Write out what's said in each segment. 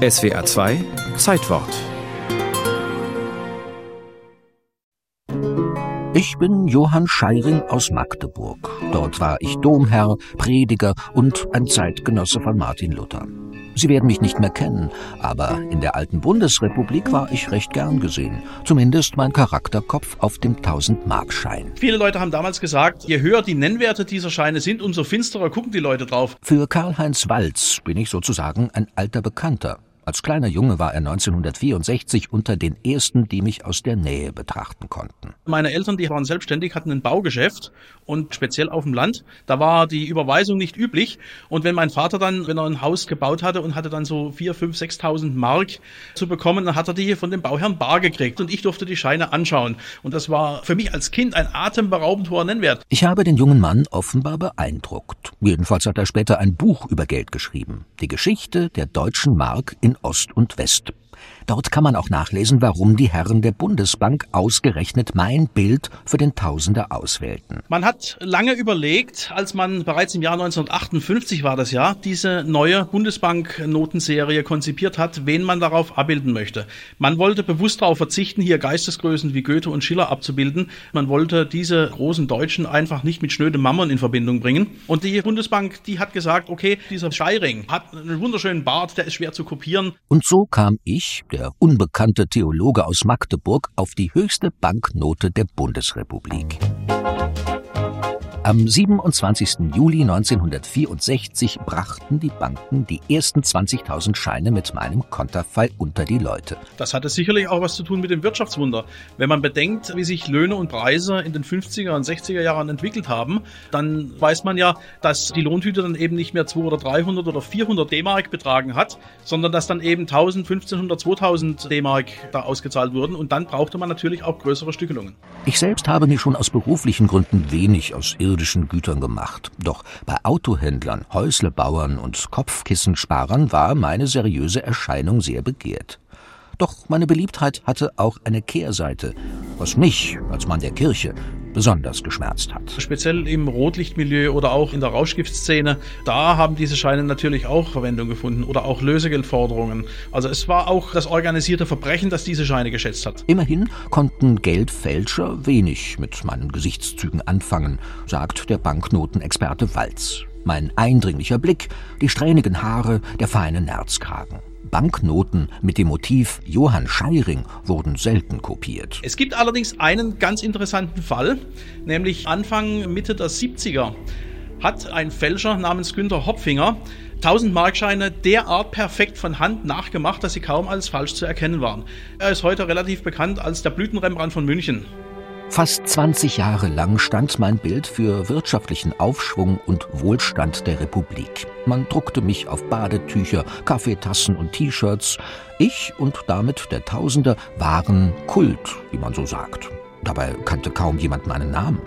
SWA 2 Zeitwort Ich bin Johann Scheiring aus Magdeburg. Dort war ich Domherr, Prediger und ein Zeitgenosse von Martin Luther. Sie werden mich nicht mehr kennen, aber in der alten Bundesrepublik war ich recht gern gesehen. Zumindest mein Charakterkopf auf dem 1000-Markschein. Viele Leute haben damals gesagt, je höher die Nennwerte dieser Scheine sind, umso finsterer gucken die Leute drauf. Für Karl-Heinz Walz bin ich sozusagen ein alter Bekannter. Als kleiner Junge war er 1964 unter den ersten, die mich aus der Nähe betrachten konnten. Meine Eltern, die waren selbstständig, hatten ein Baugeschäft und speziell auf dem Land, da war die Überweisung nicht üblich. Und wenn mein Vater dann, wenn er ein Haus gebaut hatte und hatte dann so vier, fünf, sechstausend Mark zu bekommen, dann hat er die von dem Bauherrn bar gekriegt und ich durfte die Scheine anschauen. Und das war für mich als Kind ein atemberaubend hoher Nennwert. Ich habe den jungen Mann offenbar beeindruckt. Jedenfalls hat er später ein Buch über Geld geschrieben. Die Geschichte der deutschen Mark in Ost und West. Dort kann man auch nachlesen, warum die Herren der Bundesbank ausgerechnet mein Bild für den Tausender auswählten. Man hat lange überlegt, als man bereits im Jahr 1958 war das Jahr, diese neue Bundesbank-Notenserie konzipiert hat, wen man darauf abbilden möchte. Man wollte bewusst darauf verzichten, hier Geistesgrößen wie Goethe und Schiller abzubilden. Man wollte diese großen Deutschen einfach nicht mit schnödem Mammon in Verbindung bringen. Und die Bundesbank, die hat gesagt, okay, dieser Scheiring hat einen wunderschönen Bart, der ist schwer zu kopieren. Und so kam ich, der unbekannte Theologe aus Magdeburg, auf die höchste Banknote der Bundesrepublik. Am 27. Juli 1964 brachten die Banken die ersten 20.000 Scheine mit meinem Konterfei unter die Leute. Das hatte sicherlich auch was zu tun mit dem Wirtschaftswunder. Wenn man bedenkt, wie sich Löhne und Preise in den 50er und 60er Jahren entwickelt haben, dann weiß man ja, dass die Lohntüte dann eben nicht mehr 200 oder 300 oder 400 D-Mark betragen hat, sondern dass dann eben 1000, 1500, 2000 D-Mark da ausgezahlt wurden und dann brauchte man natürlich auch größere Stückelungen. Ich selbst habe mir schon aus beruflichen Gründen wenig aus irdischen Gütern gemacht. Doch bei Autohändlern, Häuslebauern und Kopfkissensparern war meine seriöse Erscheinung sehr begehrt. Doch meine Beliebtheit hatte auch eine Kehrseite, was mich, als Mann der Kirche, besonders geschmerzt hat. Speziell im Rotlichtmilieu oder auch in der Rauschgiftszene, da haben diese Scheine natürlich auch Verwendung gefunden oder auch Lösegeldforderungen. Also es war auch das organisierte Verbrechen, das diese Scheine geschätzt hat. Immerhin konnten Geldfälscher wenig mit meinen Gesichtszügen anfangen, sagt der Banknotenexperte Walz. Mein eindringlicher Blick, die strähnigen Haare, der feine Nerzkragen. Banknoten mit dem Motiv Johann Scheiring wurden selten kopiert. Es gibt allerdings einen ganz interessanten Fall, nämlich Anfang Mitte der 70er hat ein Fälscher namens Günter Hopfinger 1000 Markscheine derart perfekt von Hand nachgemacht, dass sie kaum als falsch zu erkennen waren. Er ist heute relativ bekannt als der Blütenrembrandt von München. Fast 20 Jahre lang stand mein Bild für wirtschaftlichen Aufschwung und Wohlstand der Republik. Man druckte mich auf Badetücher, Kaffeetassen und T-Shirts. Ich und damit der Tausender waren Kult, wie man so sagt. Dabei kannte kaum jemand meinen Namen.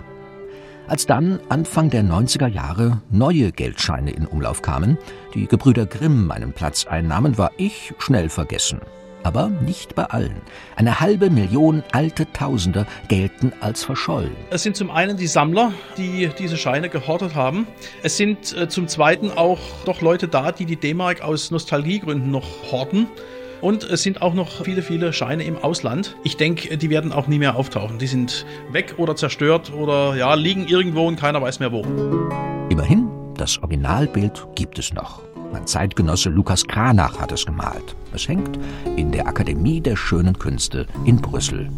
Als dann Anfang der 90er Jahre neue Geldscheine in Umlauf kamen, die Gebrüder Grimm meinen Platz einnahmen, war ich schnell vergessen aber nicht bei allen. Eine halbe Million alte Tausender gelten als verschollen. Es sind zum einen die Sammler, die diese Scheine gehortet haben. Es sind äh, zum zweiten auch doch Leute da, die die D-Mark aus Nostalgiegründen noch horten. Und es sind auch noch viele, viele Scheine im Ausland. Ich denke, die werden auch nie mehr auftauchen. Die sind weg oder zerstört oder ja, liegen irgendwo und keiner weiß mehr wo. Immerhin, das Originalbild gibt es noch. Mein Zeitgenosse Lukas Kranach hat es gemalt. Es hängt in der Akademie der Schönen Künste in Brüssel.